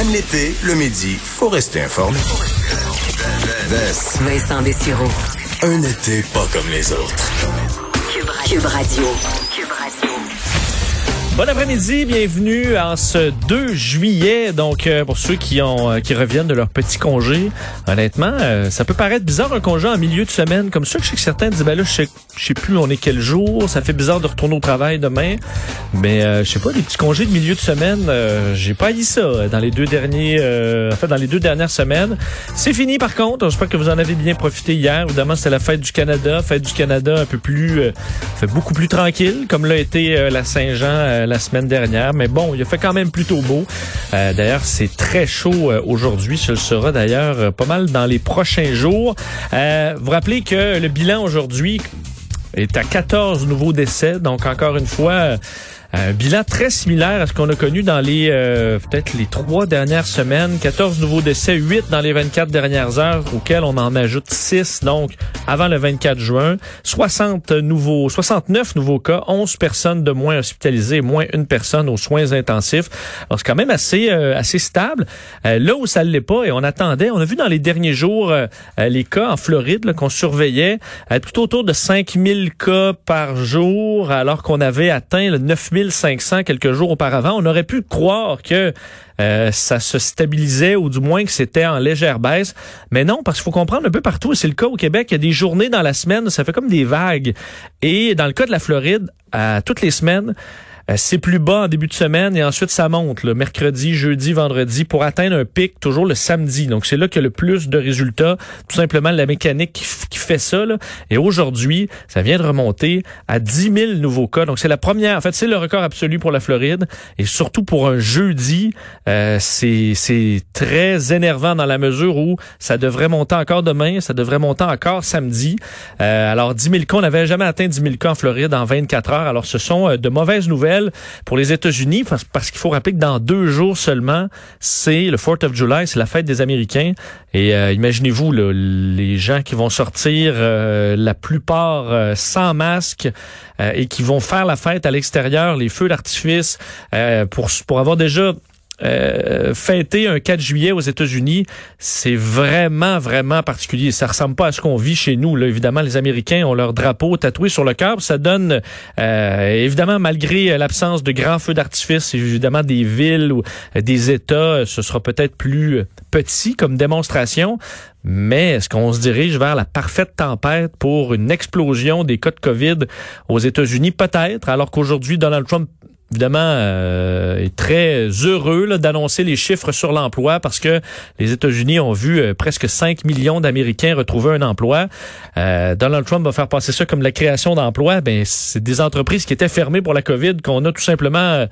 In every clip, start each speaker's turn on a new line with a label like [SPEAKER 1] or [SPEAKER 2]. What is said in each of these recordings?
[SPEAKER 1] Même l'été, le midi, faut rester informé.
[SPEAKER 2] Vincent Dessureau.
[SPEAKER 1] Un été pas comme les autres.
[SPEAKER 2] Cube Radio.
[SPEAKER 3] Bon après-midi, bienvenue en ce 2 juillet. Donc, euh, pour ceux qui ont euh, qui reviennent de leur petit congé, honnêtement, euh, ça peut paraître bizarre un congé en milieu de semaine comme ça. Je sais que certains disent, ben là, je sais, je sais plus on est quel jour. Ça fait bizarre de retourner au travail demain. Mais je sais pas, des petits congés de milieu de semaine, j'ai pas dit ça dans les deux derniers, en dans les deux dernières semaines. C'est fini par contre. J'espère que vous en avez bien profité hier. Évidemment, c'était la fête du Canada, fête du Canada un peu plus, fait beaucoup plus tranquille, comme l'a été la Saint-Jean la semaine dernière. Mais bon, il a fait quand même plutôt beau. Euh, d'ailleurs, c'est très chaud euh, aujourd'hui. Ce sera d'ailleurs euh, pas mal dans les prochains jours. vous vous rappelez que le bilan aujourd'hui est à 14 nouveaux décès. Donc, encore une fois, un bilan très similaire à ce qu'on a connu dans les euh, peut-être les trois dernières semaines. 14 nouveaux décès, 8 dans les 24 dernières heures, auxquels on en ajoute 6 donc avant le 24 juin. 60 nouveaux, 69 nouveaux cas, 11 personnes de moins hospitalisées, moins une personne aux soins intensifs. Alors c'est quand même assez euh, assez stable. Euh, là où ça ne l'est pas et on attendait, on a vu dans les derniers jours les cas en Floride qu'on surveillait plutôt autour de 5000 cas par jour alors qu'on avait atteint le 9000 1500 quelques jours auparavant. On aurait pu croire que euh, ça se stabilisait ou du moins que c'était en légère baisse. Mais non, parce qu'il faut comprendre un peu partout, c'est le cas au Québec, il y a des journées dans la semaine, ça fait comme des vagues. Et dans le cas de la Floride, à toutes les semaines, euh, c'est plus bas en début de semaine et ensuite ça monte le mercredi, jeudi, vendredi pour atteindre un pic toujours le samedi. Donc c'est là qu'il y a le plus de résultats. Tout simplement la mécanique qui, fait ça. Là. Et aujourd'hui, ça vient de remonter à 10 000 nouveaux cas. Donc c'est la première. En fait, c'est le record absolu pour la Floride et surtout pour un jeudi, euh, c'est très énervant dans la mesure où ça devrait monter encore demain, ça devrait monter encore samedi. Euh, alors 10 000 cas, on n'avait jamais atteint 10 000 cas en Floride en 24 heures. Alors ce sont euh, de mauvaises nouvelles pour les États-Unis parce, qu'il faut rappeler que dans deux jours seulement, c'est le 4th of July, c'est la fête des Américains. Et imaginez-vous les gens qui vont sortir la plupart sans masque et qui vont faire la fête à l'extérieur, les feux d'artifice pour pour avoir déjà euh, fêter un 4 juillet aux États-Unis, c'est vraiment, vraiment particulier. Ça ressemble pas à ce qu'on vit chez nous. Là. Évidemment, les Américains ont leur drapeau tatoué sur le cœur. Ça donne, euh, évidemment, malgré l'absence de grands feux d'artifice, évidemment, des villes ou euh, des États, ce sera peut-être plus petit comme démonstration. Mais est-ce qu'on se dirige vers la parfaite tempête pour une explosion des cas de COVID aux États-Unis? Peut-être, alors qu'aujourd'hui, Donald Trump évidemment euh, très heureux d'annoncer les chiffres sur l'emploi parce que les États-Unis ont vu euh, presque 5 millions d'Américains retrouver un emploi. Euh, Donald Trump va faire passer ça comme la création d'emplois. Ben c'est des entreprises qui étaient fermées pour la COVID qu'on a tout simplement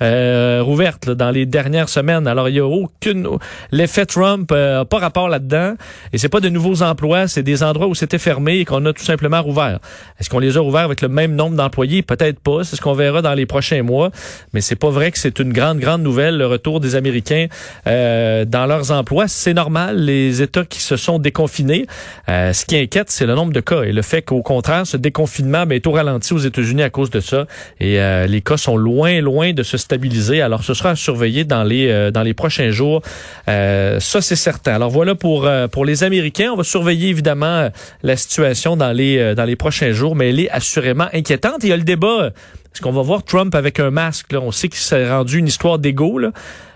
[SPEAKER 3] euh, rouverte dans les dernières semaines. Alors il y a aucune l'effet Trump euh, pas rapport là-dedans. Et c'est pas de nouveaux emplois, c'est des endroits où c'était fermé et qu'on a tout simplement rouvert. Est-ce qu'on les a rouverts avec le même nombre d'employés? Peut-être pas, c'est ce qu'on verra dans les prochains mois, mais c'est pas vrai que c'est une grande grande nouvelle le retour des Américains euh, dans leurs emplois, c'est normal les États qui se sont déconfinés. Euh, ce qui inquiète, c'est le nombre de cas. Et le fait qu'au contraire ce déconfinement ben, est au ralenti aux États-Unis à cause de ça. Et euh, les cas sont loin loin de se Alors, ce sera à surveiller dans les euh, dans les prochains jours. Euh, ça, c'est certain. Alors voilà pour euh, pour les Américains. On va surveiller évidemment la situation dans les dans les prochains jours, mais elle est assurément inquiétante. Il y a le débat. Est-ce qu'on va voir Trump avec un masque? On sait qu'il s'est rendu une histoire d'ego.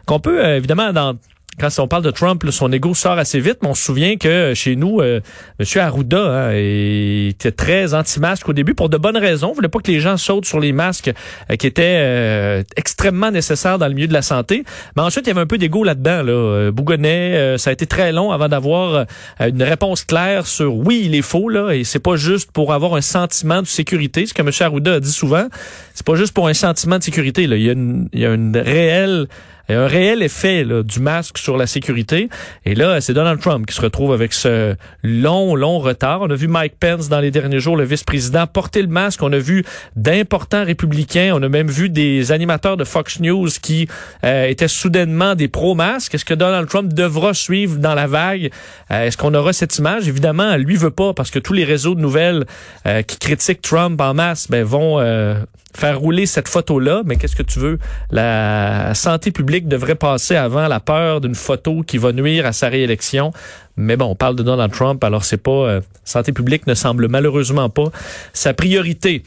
[SPEAKER 3] Qu'on peut évidemment dans quand on parle de Trump, son ego sort assez vite, mais on se souvient que chez nous, euh, M. Arruda hein, était très anti-masque au début pour de bonnes raisons. Il voulait pas que les gens sautent sur les masques euh, qui étaient euh, extrêmement nécessaires dans le milieu de la santé. Mais ensuite, il y avait un peu d'ego là-dedans. Là. Bougonnet, ça a été très long avant d'avoir une réponse claire sur oui, il est faux, là, et c'est pas juste pour avoir un sentiment de sécurité, ce que M. Arruda a dit souvent. C'est pas juste pour un sentiment de sécurité. Il, y a une, il y a une réelle un réel effet du masque sur la sécurité. Et là, c'est Donald Trump qui se retrouve avec ce long, long retard. On a vu Mike Pence dans les derniers jours, le vice-président, porter le masque. On a vu d'importants républicains. On a même vu des animateurs de Fox News qui euh, étaient soudainement des pro-masques. Est-ce que Donald Trump devra suivre dans la vague? Euh, est-ce qu'on aura cette image? Évidemment, lui veut pas parce que tous les réseaux de nouvelles euh, qui critiquent Trump en masse ben, vont faire rouler cette photo-là. Mais qu'est-ce que tu veux? La santé publique devrait passer avant la peur d'une photo qui va nuire à sa réélection. Mais bon, on parle de Donald Trump, alors c'est pas euh, santé publique ne semble malheureusement pas sa priorité.